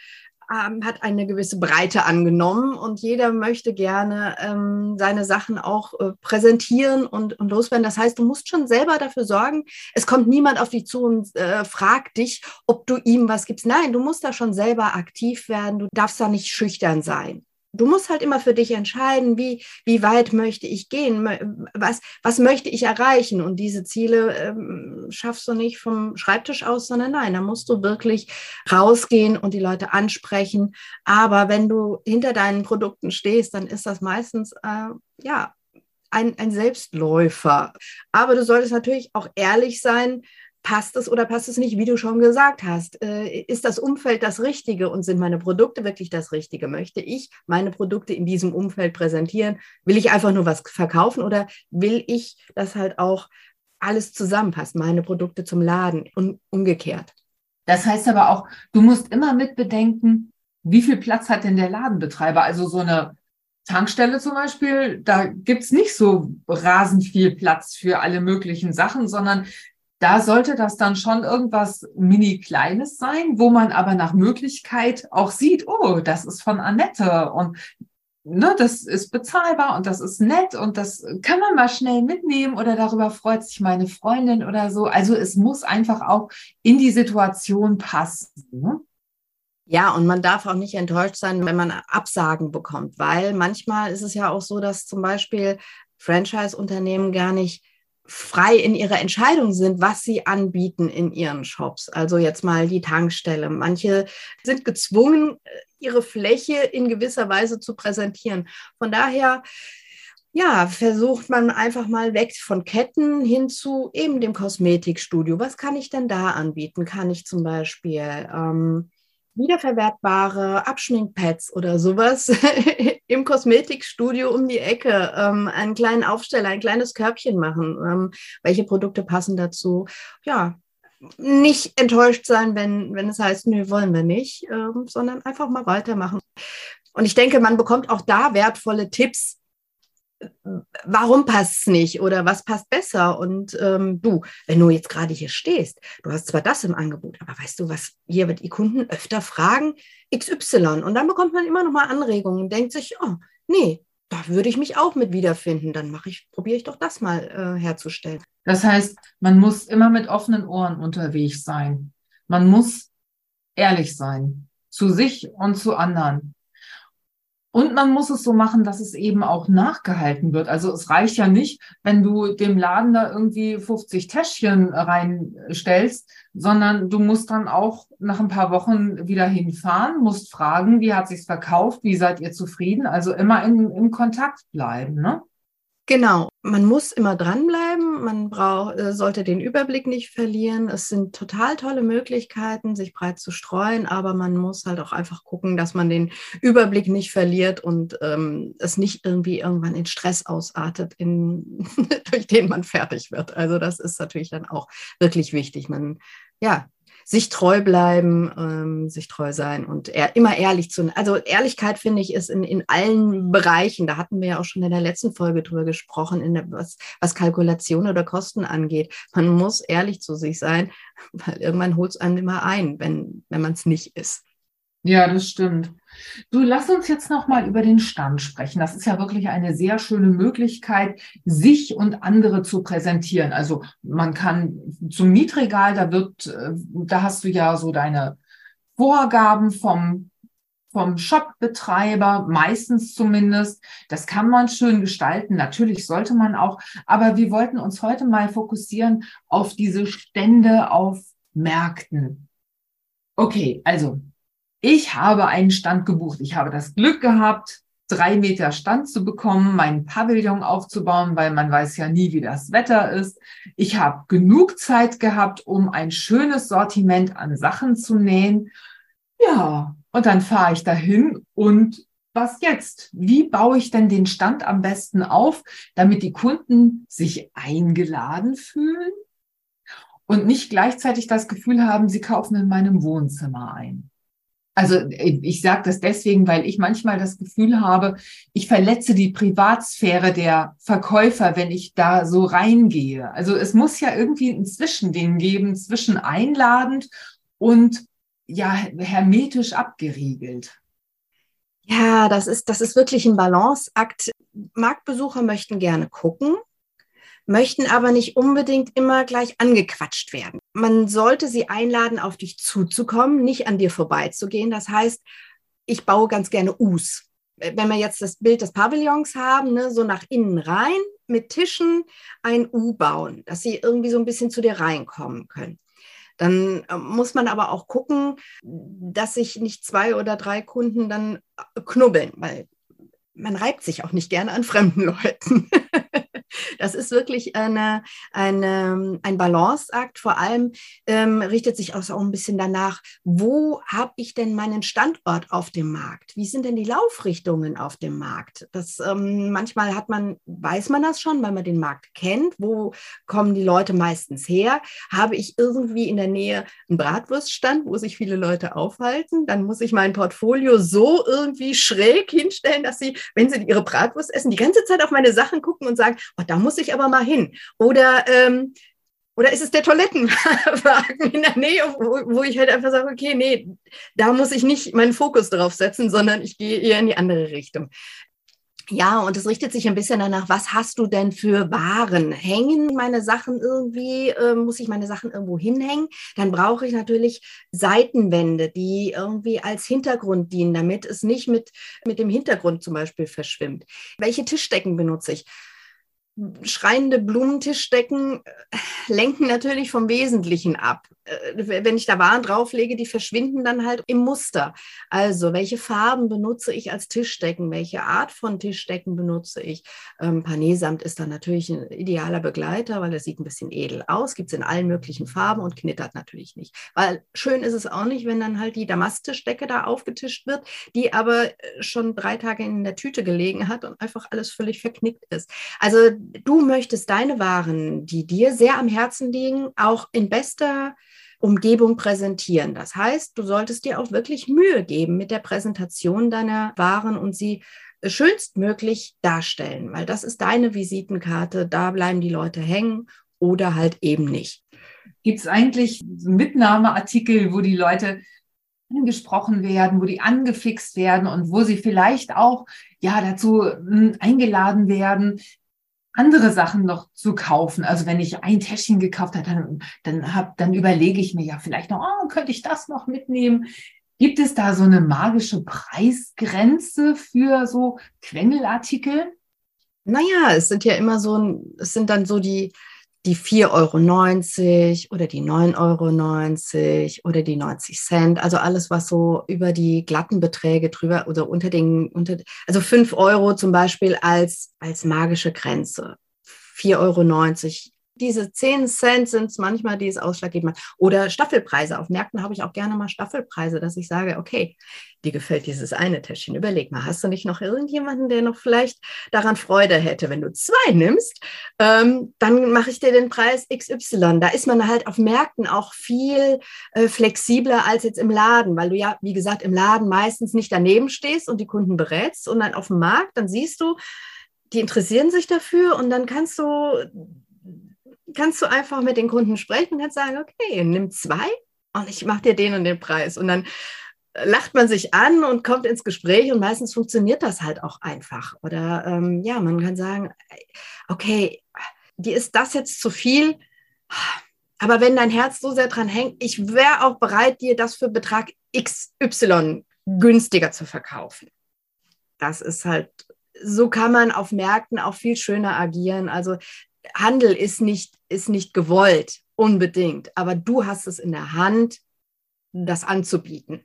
ähm, hat eine gewisse Breite angenommen und jeder möchte gerne ähm, seine Sachen auch äh, präsentieren und, und loswerden. Das heißt, du musst schon selber dafür sorgen, es kommt niemand auf dich zu und äh, fragt dich, ob du ihm was gibst. Nein, du musst da schon selber aktiv werden. Du darfst da nicht schüchtern sein du musst halt immer für dich entscheiden, wie, wie weit möchte ich gehen, was, was möchte ich erreichen. Und diese Ziele ähm, schaffst du nicht vom Schreibtisch aus, sondern nein, da musst du wirklich rausgehen und die Leute ansprechen. Aber wenn du hinter deinen Produkten stehst, dann ist das meistens, äh, ja, ein, ein Selbstläufer. Aber du solltest natürlich auch ehrlich sein, passt es oder passt es nicht, wie du schon gesagt hast. Äh, ist das Umfeld das Richtige und sind meine Produkte wirklich das Richtige? Möchte ich meine Produkte in diesem Umfeld präsentieren? Will ich einfach nur was verkaufen oder will ich, dass halt auch alles zusammenpasst, meine Produkte zum Laden und umgekehrt? Das heißt aber auch, du musst immer mit bedenken, wie viel Platz hat denn der Ladenbetreiber? Also so eine Tankstelle zum Beispiel, da gibt's nicht so rasend viel Platz für alle möglichen Sachen, sondern da sollte das dann schon irgendwas mini kleines sein, wo man aber nach Möglichkeit auch sieht, oh, das ist von Annette und ne, das ist bezahlbar und das ist nett und das kann man mal schnell mitnehmen oder darüber freut sich meine Freundin oder so. Also es muss einfach auch in die Situation passen. Ne? Ja, und man darf auch nicht enttäuscht sein, wenn man Absagen bekommt, weil manchmal ist es ja auch so, dass zum Beispiel Franchise-Unternehmen gar nicht frei in ihrer Entscheidung sind, was sie anbieten in ihren Shops. Also jetzt mal die Tankstelle. Manche sind gezwungen, ihre Fläche in gewisser Weise zu präsentieren. Von daher, ja, versucht man einfach mal weg von Ketten hin zu eben dem Kosmetikstudio. Was kann ich denn da anbieten? Kann ich zum Beispiel ähm, wiederverwertbare Abschminkpads oder sowas <laughs> im Kosmetikstudio um die Ecke, ähm, einen kleinen Aufsteller, ein kleines Körbchen machen. Ähm, welche Produkte passen dazu? Ja, nicht enttäuscht sein, wenn, wenn es heißt, nö, wollen wir nicht, ähm, sondern einfach mal weitermachen. Und ich denke, man bekommt auch da wertvolle Tipps, warum passt es nicht oder was passt besser? Und ähm, du, wenn du jetzt gerade hier stehst, du hast zwar das im Angebot, aber weißt du, was hier wird die Kunden öfter fragen? XY. Und dann bekommt man immer noch mal Anregungen und denkt sich, oh, nee, da würde ich mich auch mit wiederfinden. Dann mache ich, probiere ich doch das mal äh, herzustellen. Das heißt, man muss immer mit offenen Ohren unterwegs sein. Man muss ehrlich sein zu sich und zu anderen. Und man muss es so machen, dass es eben auch nachgehalten wird. Also es reicht ja nicht, wenn du dem Laden da irgendwie 50 Täschchen reinstellst, sondern du musst dann auch nach ein paar Wochen wieder hinfahren, musst fragen, wie hat sich's verkauft, wie seid ihr zufrieden? Also immer in, im Kontakt bleiben, ne? Genau, man muss immer dranbleiben, man braucht, äh, sollte den Überblick nicht verlieren. Es sind total tolle Möglichkeiten, sich breit zu streuen, aber man muss halt auch einfach gucken, dass man den Überblick nicht verliert und ähm, es nicht irgendwie irgendwann in Stress ausartet, in, <laughs> durch den man fertig wird. Also das ist natürlich dann auch wirklich wichtig. Man ja, sich treu bleiben, ähm, sich treu sein und eher, immer ehrlich zu. Also Ehrlichkeit finde ich ist in, in allen Bereichen. Da hatten wir ja auch schon in der letzten Folge drüber gesprochen, in der, was, was Kalkulation oder Kosten angeht. Man muss ehrlich zu sich sein, weil irgendwann holt es einem immer ein, wenn, wenn man es nicht ist. Ja, das stimmt. Du lass uns jetzt noch mal über den Stand sprechen. Das ist ja wirklich eine sehr schöne Möglichkeit, sich und andere zu präsentieren. Also man kann zum Mietregal, da wird, äh, da hast du ja so deine Vorgaben vom vom Shopbetreiber, meistens zumindest. Das kann man schön gestalten. Natürlich sollte man auch. Aber wir wollten uns heute mal fokussieren auf diese Stände auf Märkten. Okay, also ich habe einen Stand gebucht. Ich habe das Glück gehabt, drei Meter Stand zu bekommen, meinen Pavillon aufzubauen, weil man weiß ja nie, wie das Wetter ist. Ich habe genug Zeit gehabt, um ein schönes Sortiment an Sachen zu nähen. Ja, und dann fahre ich dahin und was jetzt? Wie baue ich denn den Stand am besten auf, damit die Kunden sich eingeladen fühlen und nicht gleichzeitig das Gefühl haben, sie kaufen in meinem Wohnzimmer ein? Also ich sage das deswegen, weil ich manchmal das Gefühl habe, ich verletze die Privatsphäre der Verkäufer, wenn ich da so reingehe. Also es muss ja irgendwie ein Zwischending geben zwischen einladend und ja hermetisch abgeriegelt. Ja, das ist, das ist wirklich ein Balanceakt. Marktbesucher möchten gerne gucken, möchten aber nicht unbedingt immer gleich angequatscht werden. Man sollte sie einladen, auf dich zuzukommen, nicht an dir vorbeizugehen. Das heißt, ich baue ganz gerne Us. Wenn wir jetzt das Bild des Pavillons haben, ne, so nach innen rein mit Tischen ein U bauen, dass sie irgendwie so ein bisschen zu dir reinkommen können. Dann äh, muss man aber auch gucken, dass sich nicht zwei oder drei Kunden dann äh, knubbeln, weil man reibt sich auch nicht gerne an fremden <laughs> Leuten. Das ist wirklich eine, eine, ein Balanceakt. Vor allem ähm, richtet sich auch so ein bisschen danach, wo habe ich denn meinen Standort auf dem Markt? Wie sind denn die Laufrichtungen auf dem Markt? Das, ähm, manchmal hat man, weiß man das schon, weil man den Markt kennt. Wo kommen die Leute meistens her? Habe ich irgendwie in der Nähe einen Bratwurststand, wo sich viele Leute aufhalten? Dann muss ich mein Portfolio so irgendwie schräg hinstellen, dass sie, wenn sie ihre Bratwurst essen, die ganze Zeit auf meine Sachen gucken und sagen, oh, da muss ich aber mal hin. Oder, ähm, oder ist es der Toilettenwagen in der Nähe, wo, wo ich halt einfach sage, okay, nee, da muss ich nicht meinen Fokus drauf setzen, sondern ich gehe eher in die andere Richtung. Ja, und es richtet sich ein bisschen danach, was hast du denn für Waren? Hängen meine Sachen irgendwie, äh, muss ich meine Sachen irgendwo hinhängen? Dann brauche ich natürlich Seitenwände, die irgendwie als Hintergrund dienen, damit es nicht mit, mit dem Hintergrund zum Beispiel verschwimmt. Welche Tischdecken benutze ich? Schreiende Blumenttischdecken äh, lenken natürlich vom Wesentlichen ab. Äh, wenn ich da Waren drauflege, die verschwinden dann halt im Muster. Also, welche Farben benutze ich als Tischdecken? Welche Art von Tischdecken benutze ich? Ähm, Panesamt ist dann natürlich ein idealer Begleiter, weil er sieht ein bisschen edel aus, gibt es in allen möglichen Farben und knittert natürlich nicht. Weil schön ist es auch nicht, wenn dann halt die Damasttischdecke da aufgetischt wird, die aber äh, schon drei Tage in der Tüte gelegen hat und einfach alles völlig verknickt ist. Also du möchtest deine Waren, die dir sehr am Herzen liegen, auch in bester Umgebung präsentieren. Das heißt, du solltest dir auch wirklich Mühe geben mit der Präsentation deiner Waren und sie schönstmöglich darstellen, weil das ist deine Visitenkarte, da bleiben die Leute hängen oder halt eben nicht. Gibt es eigentlich Mitnahmeartikel, wo die Leute angesprochen werden, wo die angefixt werden und wo sie vielleicht auch ja dazu hm, eingeladen werden, andere Sachen noch zu kaufen. Also wenn ich ein Täschchen gekauft habe, dann, dann, hab, dann überlege ich mir ja vielleicht noch, oh, könnte ich das noch mitnehmen? Gibt es da so eine magische Preisgrenze für so Quengelartikel? Naja, es sind ja immer so, es sind dann so die, die 4,90 Euro oder die 9,90 Euro oder die 90 Cent. Also alles, was so über die glatten Beträge drüber oder unter den, unter, also 5 Euro zum Beispiel als, als magische Grenze. 4,90 Euro diese 10 Cent sind es manchmal, die es ausschlaggebend machen. Oder Staffelpreise. Auf Märkten habe ich auch gerne mal Staffelpreise, dass ich sage, okay, dir gefällt dieses eine Täschchen. Überleg mal, hast du nicht noch irgendjemanden, der noch vielleicht daran Freude hätte? Wenn du zwei nimmst, ähm, dann mache ich dir den Preis XY. Da ist man halt auf Märkten auch viel äh, flexibler als jetzt im Laden, weil du ja, wie gesagt, im Laden meistens nicht daneben stehst und die Kunden berätst, sondern auf dem Markt, dann siehst du, die interessieren sich dafür und dann kannst du kannst du einfach mit den Kunden sprechen und kannst sagen, okay, nimm zwei und ich mache dir den und den Preis. Und dann lacht man sich an und kommt ins Gespräch und meistens funktioniert das halt auch einfach. Oder ähm, ja, man kann sagen, okay, dir ist das jetzt zu viel, aber wenn dein Herz so sehr dran hängt, ich wäre auch bereit, dir das für Betrag XY günstiger zu verkaufen. Das ist halt, so kann man auf Märkten auch viel schöner agieren. Also Handel ist nicht, ist nicht gewollt, unbedingt, aber du hast es in der Hand, das anzubieten.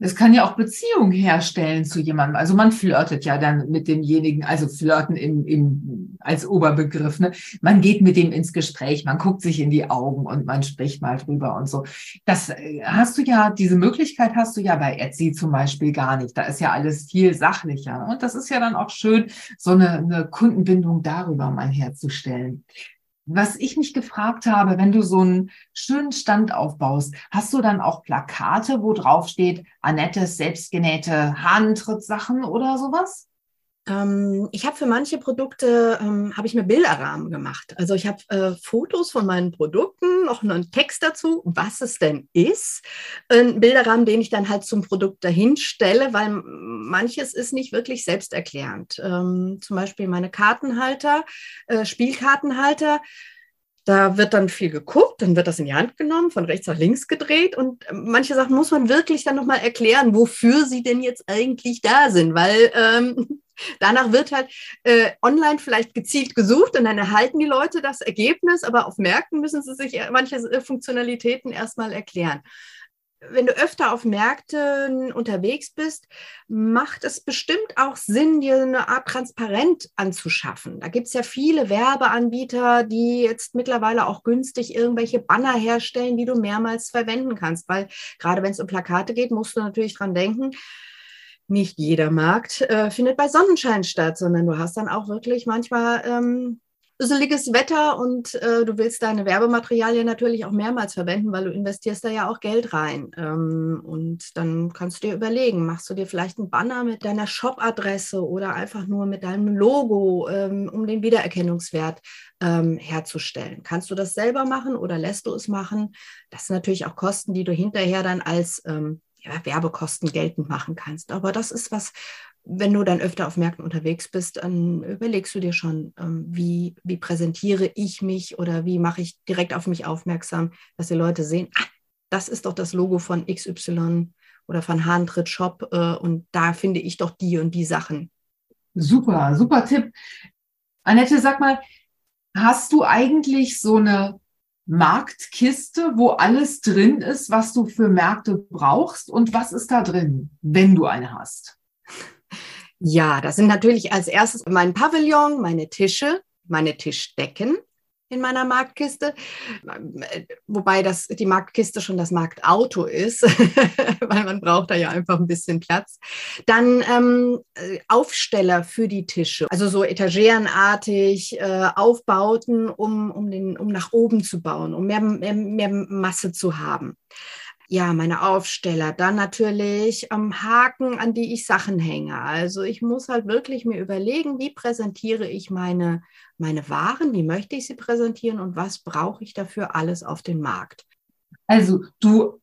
Es kann ja auch Beziehung herstellen zu jemandem. Also man flirtet ja dann mit demjenigen, also flirten im, im, als Oberbegriff. Ne? Man geht mit dem ins Gespräch, man guckt sich in die Augen und man spricht mal drüber und so. Das äh, hast du ja, diese Möglichkeit hast du ja bei Etsy zum Beispiel gar nicht. Da ist ja alles viel sachlicher. Und das ist ja dann auch schön, so eine, eine Kundenbindung darüber mal herzustellen was ich mich gefragt habe, wenn du so einen schönen Stand aufbaust, hast du dann auch Plakate, wo drauf steht, Annettes selbstgenähte Haarentrittssachen oder sowas? Ähm, ich habe für manche Produkte ähm, habe ich mir Bilderrahmen gemacht. Also ich habe äh, Fotos von meinen Produkten, noch einen Text dazu, was es denn ist. Ein Bilderrahmen, den ich dann halt zum Produkt dahin stelle, weil manches ist nicht wirklich selbsterklärend. Ähm, zum Beispiel meine Kartenhalter, äh, Spielkartenhalter. Da wird dann viel geguckt, dann wird das in die Hand genommen, von rechts nach links gedreht und manche Sachen muss man wirklich dann nochmal erklären, wofür sie denn jetzt eigentlich da sind, weil ähm, Danach wird halt äh, online vielleicht gezielt gesucht und dann erhalten die Leute das Ergebnis, aber auf Märkten müssen sie sich manche äh, Funktionalitäten erstmal erklären. Wenn du öfter auf Märkten unterwegs bist, macht es bestimmt auch Sinn, dir eine Art Transparent anzuschaffen. Da gibt es ja viele Werbeanbieter, die jetzt mittlerweile auch günstig irgendwelche Banner herstellen, die du mehrmals verwenden kannst. Weil gerade wenn es um Plakate geht, musst du natürlich dran denken, nicht jeder Markt äh, findet bei Sonnenschein statt, sondern du hast dann auch wirklich manchmal ähm, Wetter und äh, du willst deine Werbematerialien natürlich auch mehrmals verwenden, weil du investierst da ja auch Geld rein. Ähm, und dann kannst du dir überlegen, machst du dir vielleicht einen Banner mit deiner Shop-Adresse oder einfach nur mit deinem Logo, ähm, um den Wiedererkennungswert ähm, herzustellen. Kannst du das selber machen oder lässt du es machen? Das sind natürlich auch Kosten, die du hinterher dann als ähm, ja, Werbekosten geltend machen kannst. Aber das ist was, wenn du dann öfter auf Märkten unterwegs bist, dann überlegst du dir schon, ähm, wie, wie präsentiere ich mich oder wie mache ich direkt auf mich aufmerksam, dass die Leute sehen, ah, das ist doch das Logo von XY oder von Hahntritt Shop äh, und da finde ich doch die und die Sachen. Super, super Tipp. Annette, sag mal, hast du eigentlich so eine Marktkiste, wo alles drin ist, was du für Märkte brauchst. Und was ist da drin, wenn du eine hast? Ja, das sind natürlich als erstes mein Pavillon, meine Tische, meine Tischdecken, in meiner Marktkiste, wobei das die Marktkiste schon das Marktauto ist, <laughs> weil man braucht da ja einfach ein bisschen Platz. Dann ähm, Aufsteller für die Tische, also so etagerenartig äh, Aufbauten, um, um, den, um nach oben zu bauen, um mehr, mehr, mehr Masse zu haben ja, meine Aufsteller, dann natürlich ähm, Haken, an die ich Sachen hänge. Also ich muss halt wirklich mir überlegen, wie präsentiere ich meine, meine Waren, wie möchte ich sie präsentieren und was brauche ich dafür alles auf den Markt. Also du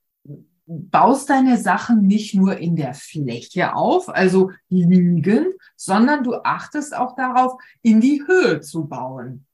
baust deine Sachen nicht nur in der Fläche auf, also liegen, sondern du achtest auch darauf, in die Höhe zu bauen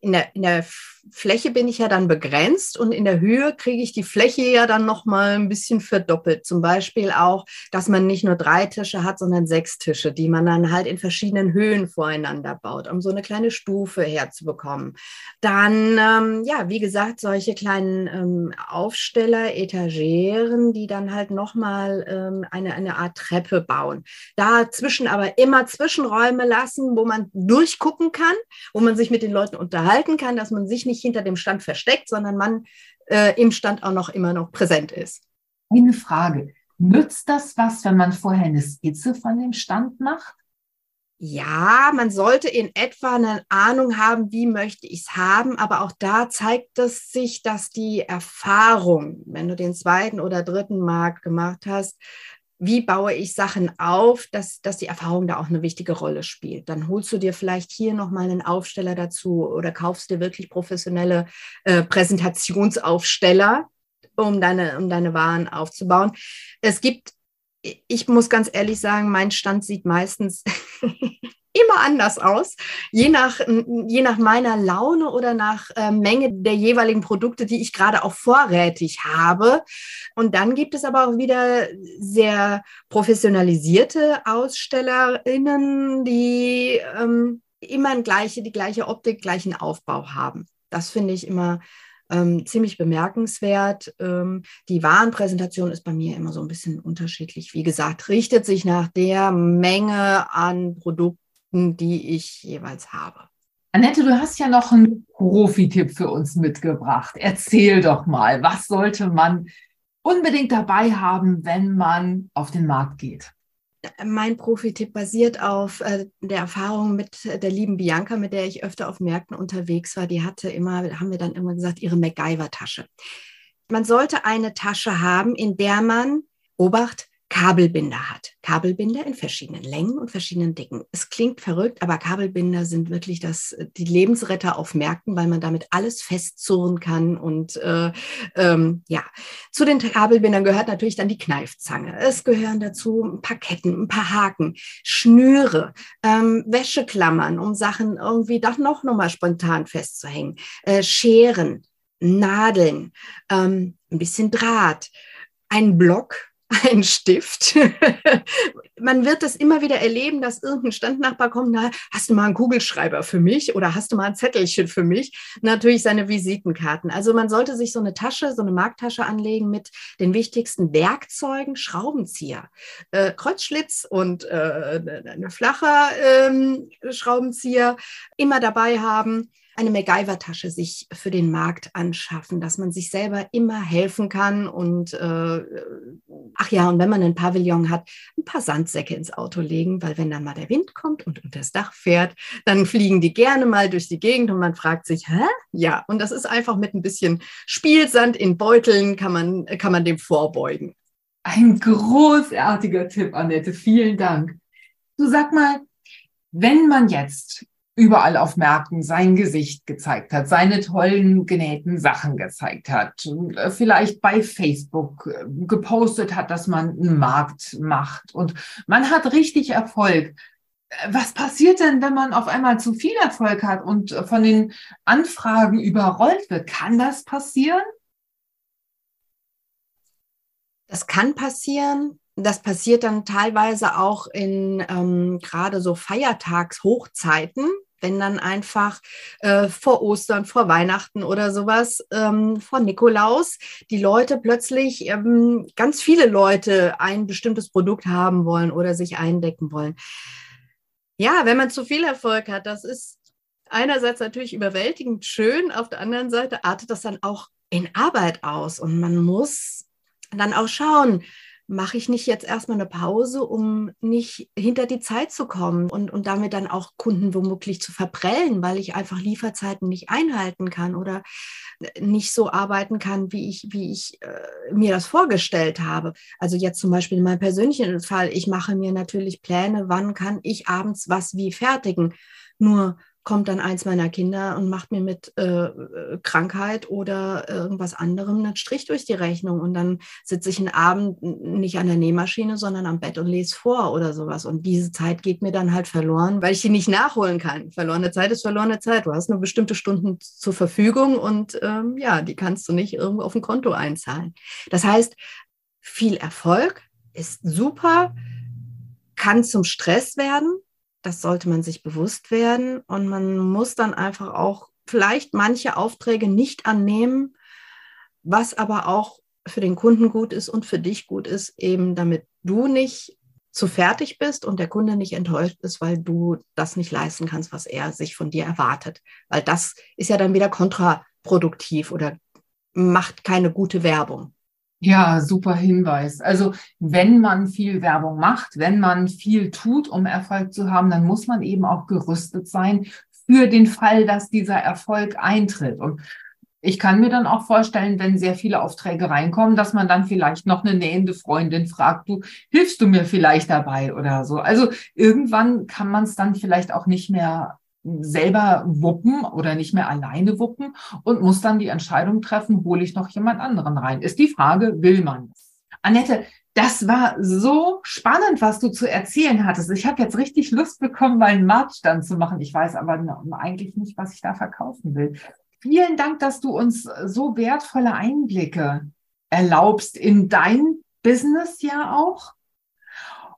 in der, in der Fläche bin ich ja dann begrenzt und in der Höhe kriege ich die Fläche ja dann nochmal ein bisschen verdoppelt. Zum Beispiel auch, dass man nicht nur drei Tische hat, sondern sechs Tische, die man dann halt in verschiedenen Höhen voreinander baut, um so eine kleine Stufe herzubekommen. Dann, ähm, ja, wie gesagt, solche kleinen ähm, Aufsteller, Etageren, die dann halt nochmal ähm, eine, eine Art Treppe bauen. Dazwischen aber immer Zwischenräume lassen, wo man durchgucken kann, wo man sich mit den Leuten Leuten unterhalten kann, dass man sich nicht hinter dem Stand versteckt, sondern man äh, im Stand auch noch immer noch präsent ist. Eine Frage. Nützt das was, wenn man vorher eine Skizze von dem Stand macht? Ja, man sollte in etwa eine Ahnung haben, wie möchte ich es haben, aber auch da zeigt es sich, dass die Erfahrung, wenn du den zweiten oder dritten Markt gemacht hast, wie baue ich Sachen auf, dass, dass die Erfahrung da auch eine wichtige Rolle spielt. Dann holst du dir vielleicht hier nochmal einen Aufsteller dazu oder kaufst dir wirklich professionelle äh, Präsentationsaufsteller, um deine, um deine Waren aufzubauen. Es gibt, ich muss ganz ehrlich sagen, mein Stand sieht meistens immer anders aus, je nach, je nach meiner Laune oder nach äh, Menge der jeweiligen Produkte, die ich gerade auch vorrätig habe. Und dann gibt es aber auch wieder sehr professionalisierte AusstellerInnen, die ähm, immer gleiche, die gleiche Optik, gleichen Aufbau haben. Das finde ich immer ähm, ziemlich bemerkenswert. Ähm, die Warenpräsentation ist bei mir immer so ein bisschen unterschiedlich. Wie gesagt, richtet sich nach der Menge an Produkten die ich jeweils habe. Annette, du hast ja noch einen Profi-Tipp für uns mitgebracht. Erzähl doch mal, was sollte man unbedingt dabei haben, wenn man auf den Markt geht? Mein Profi-Tipp basiert auf äh, der Erfahrung mit der lieben Bianca, mit der ich öfter auf Märkten unterwegs war. Die hatte immer, haben wir dann immer gesagt, ihre MacGyver-Tasche. Man sollte eine Tasche haben, in der man, Obacht, Kabelbinder hat. Kabelbinder in verschiedenen Längen und verschiedenen Dicken. Es klingt verrückt, aber Kabelbinder sind wirklich das, die Lebensretter auf Märkten, weil man damit alles festzurren kann. Und äh, ähm, ja, zu den Kabelbindern gehört natürlich dann die Kneifzange. Es gehören dazu ein paar Ketten, ein paar Haken, Schnüre, ähm, Wäscheklammern, um Sachen irgendwie doch noch nochmal spontan festzuhängen, äh, Scheren, Nadeln, ähm, ein bisschen Draht, ein Block ein Stift. <laughs> Man wird das immer wieder erleben, dass irgendein Standnachbar kommt, na, hast du mal einen Kugelschreiber für mich oder hast du mal ein Zettelchen für mich? Natürlich seine Visitenkarten. Also man sollte sich so eine Tasche, so eine Marktasche anlegen mit den wichtigsten Werkzeugen, Schraubenzieher, äh, Kreuzschlitz und äh, eine flache ähm, Schraubenzieher immer dabei haben eine MacGyver-Tasche sich für den Markt anschaffen, dass man sich selber immer helfen kann. Und äh, ach ja, und wenn man ein Pavillon hat, ein paar Sandsäcke ins Auto legen, weil wenn dann mal der Wind kommt und unter das Dach fährt, dann fliegen die gerne mal durch die Gegend und man fragt sich, hä? Ja, und das ist einfach mit ein bisschen Spielsand in Beuteln kann man, kann man dem vorbeugen. Ein großartiger Tipp, Annette. Vielen Dank. Du sag mal, wenn man jetzt überall auf Märkten sein Gesicht gezeigt hat, seine tollen genähten Sachen gezeigt hat, vielleicht bei Facebook äh, gepostet hat, dass man einen Markt macht und man hat richtig Erfolg. Was passiert denn, wenn man auf einmal zu viel Erfolg hat und von den Anfragen überrollt wird? Kann das passieren? Das kann passieren. Das passiert dann teilweise auch in ähm, gerade so Feiertagshochzeiten, wenn dann einfach äh, vor Ostern, vor Weihnachten oder sowas, ähm, vor Nikolaus, die Leute plötzlich, ähm, ganz viele Leute ein bestimmtes Produkt haben wollen oder sich eindecken wollen. Ja, wenn man zu viel Erfolg hat, das ist einerseits natürlich überwältigend schön, auf der anderen Seite artet das dann auch in Arbeit aus und man muss dann auch schauen, mache ich nicht jetzt erstmal eine Pause, um nicht hinter die Zeit zu kommen und, und damit dann auch Kunden womöglich zu verprellen, weil ich einfach Lieferzeiten nicht einhalten kann oder nicht so arbeiten kann, wie ich, wie ich äh, mir das vorgestellt habe. Also jetzt zum Beispiel in meinem persönlichen Fall, ich mache mir natürlich Pläne, wann kann ich abends was wie fertigen. Nur kommt dann eins meiner Kinder und macht mir mit äh, äh, Krankheit oder irgendwas anderem einen Strich durch die Rechnung. Und dann sitze ich einen Abend nicht an der Nähmaschine, sondern am Bett und lese vor oder sowas. Und diese Zeit geht mir dann halt verloren, weil ich die nicht nachholen kann. Verlorene Zeit ist verlorene Zeit. Du hast nur bestimmte Stunden zur Verfügung und ähm, ja, die kannst du nicht irgendwo auf ein Konto einzahlen. Das heißt, viel Erfolg ist super, kann zum Stress werden, das sollte man sich bewusst werden und man muss dann einfach auch vielleicht manche Aufträge nicht annehmen, was aber auch für den Kunden gut ist und für dich gut ist, eben damit du nicht zu fertig bist und der Kunde nicht enttäuscht ist, weil du das nicht leisten kannst, was er sich von dir erwartet. Weil das ist ja dann wieder kontraproduktiv oder macht keine gute Werbung. Ja, super Hinweis. Also wenn man viel Werbung macht, wenn man viel tut, um Erfolg zu haben, dann muss man eben auch gerüstet sein für den Fall, dass dieser Erfolg eintritt. Und ich kann mir dann auch vorstellen, wenn sehr viele Aufträge reinkommen, dass man dann vielleicht noch eine nähende Freundin fragt, du hilfst du mir vielleicht dabei oder so. Also irgendwann kann man es dann vielleicht auch nicht mehr selber wuppen oder nicht mehr alleine wuppen und muss dann die Entscheidung treffen, hole ich noch jemand anderen rein. Ist die Frage, will man? Annette, das war so spannend, was du zu erzählen hattest. Ich habe jetzt richtig Lust bekommen, mal einen Marktstand zu machen. Ich weiß aber eigentlich nicht, was ich da verkaufen will. Vielen Dank, dass du uns so wertvolle Einblicke erlaubst in dein Business ja auch.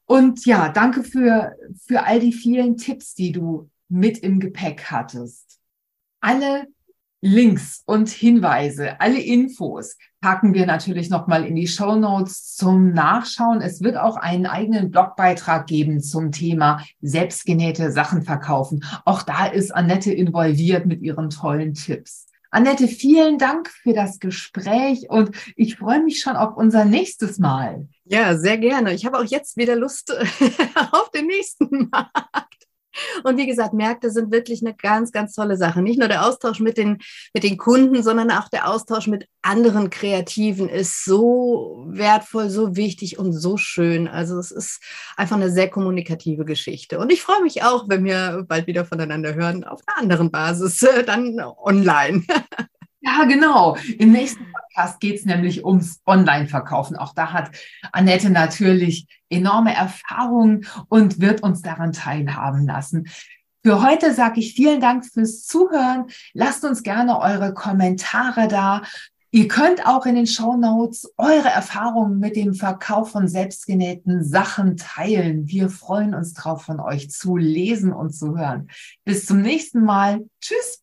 Und ja, danke für, für all die vielen Tipps, die du mit im Gepäck hattest. Alle Links und Hinweise, alle Infos packen wir natürlich nochmal in die Show Notes zum Nachschauen. Es wird auch einen eigenen Blogbeitrag geben zum Thema selbstgenähte Sachen verkaufen. Auch da ist Annette involviert mit ihren tollen Tipps. Annette, vielen Dank für das Gespräch und ich freue mich schon auf unser nächstes Mal. Ja, sehr gerne. Ich habe auch jetzt wieder Lust <laughs> auf den nächsten Markt. Und wie gesagt, Märkte sind wirklich eine ganz, ganz tolle Sache. Nicht nur der Austausch mit den, mit den Kunden, sondern auch der Austausch mit anderen Kreativen ist so wertvoll, so wichtig und so schön. Also es ist einfach eine sehr kommunikative Geschichte. Und ich freue mich auch, wenn wir bald wieder voneinander hören, auf einer anderen Basis, dann online. <laughs> Ja, genau. Im nächsten Podcast geht es nämlich ums Online-Verkaufen. Auch da hat Annette natürlich enorme Erfahrungen und wird uns daran teilhaben lassen. Für heute sage ich vielen Dank fürs Zuhören. Lasst uns gerne eure Kommentare da. Ihr könnt auch in den Show Notes eure Erfahrungen mit dem Verkauf von selbstgenähten Sachen teilen. Wir freuen uns drauf, von euch zu lesen und zu hören. Bis zum nächsten Mal. Tschüss.